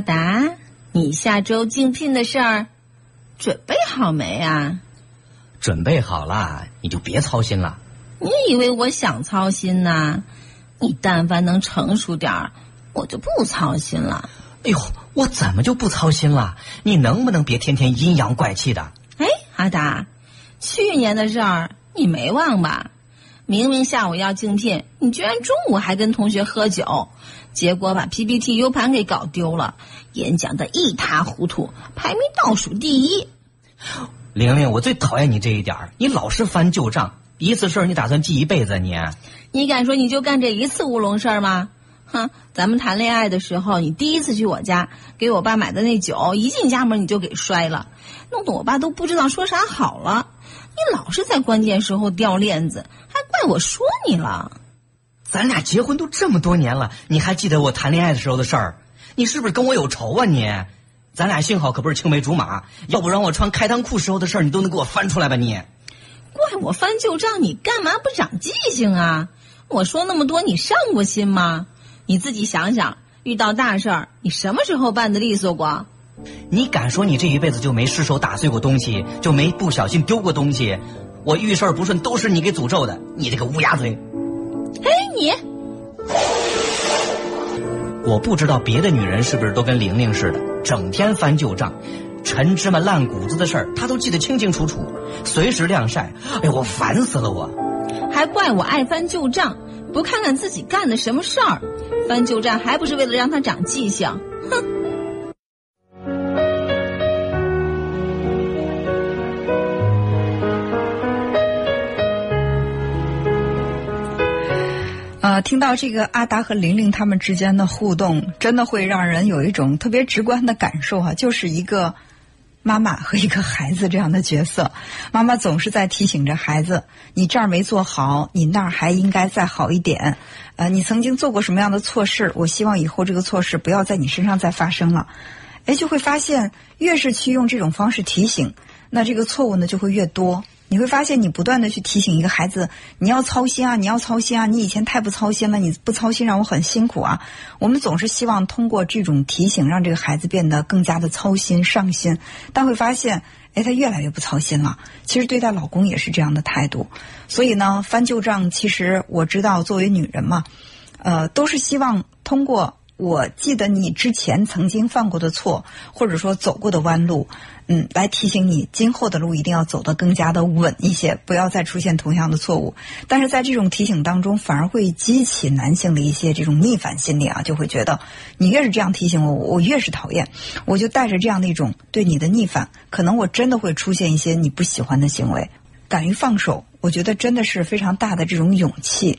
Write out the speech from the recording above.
阿达，你下周竞聘的事儿准备好没啊？准备好了，你就别操心了。你以为我想操心呐？你但凡能成熟点儿，我就不操心了。哎呦，我怎么就不操心了？你能不能别天天阴阳怪气的？哎，阿达，去年的事儿你没忘吧？明明下午要竞聘，你居然中午还跟同学喝酒，结果把 PPT U 盘给搞丢了，演讲的一塌糊涂，排名倒数第一。玲玲，我最讨厌你这一点儿，你老是翻旧账，一次事儿你打算记一辈子你？你敢说你就干这一次乌龙事儿吗？哼，咱们谈恋爱的时候，你第一次去我家给我爸买的那酒，一进家门你就给摔了，弄得我爸都不知道说啥好了。你老是在关键时候掉链子，我说你了。咱俩结婚都这么多年了，你还记得我谈恋爱的时候的事儿？你是不是跟我有仇啊你？咱俩幸好可不是青梅竹马，要不然我穿开裆裤时候的事儿，你都能给我翻出来吧你？怪我翻旧账，你干嘛不长记性啊？我说那么多，你上过心吗？你自己想想，遇到大事儿，你什么时候办的利索过？你敢说你这一辈子就没失手打碎过东西，就没不小心丢过东西？我遇事儿不顺都是你给诅咒的，你这个乌鸦嘴！嘿，你！我不知道别的女人是不是都跟玲玲似的，整天翻旧账，陈芝麻烂谷子的事儿她都记得清清楚楚，随时晾晒。哎呦，我烦死了我！还怪我爱翻旧账。不看看自己干的什么事儿，翻旧账还不是为了让他长记性？哼！啊，听到这个阿达和玲玲他们之间的互动，真的会让人有一种特别直观的感受哈，就是一个。妈妈和一个孩子这样的角色，妈妈总是在提醒着孩子：你这儿没做好，你那儿还应该再好一点。呃，你曾经做过什么样的错事？我希望以后这个错事不要在你身上再发生了。哎，就会发现，越是去用这种方式提醒，那这个错误呢就会越多。你会发现，你不断的去提醒一个孩子，你要操心啊，你要操心啊，你以前太不操心了，你不操心让我很辛苦啊。我们总是希望通过这种提醒，让这个孩子变得更加的操心上心，但会发现，哎，他越来越不操心了。其实对待老公也是这样的态度。所以呢，翻旧账，其实我知道，作为女人嘛，呃，都是希望通过。我记得你之前曾经犯过的错，或者说走过的弯路，嗯，来提醒你今后的路一定要走得更加的稳一些，不要再出现同样的错误。但是在这种提醒当中，反而会激起男性的一些这种逆反心理啊，就会觉得你越是这样提醒我，我越是讨厌，我就带着这样的一种对你的逆反，可能我真的会出现一些你不喜欢的行为。敢于放手，我觉得真的是非常大的这种勇气。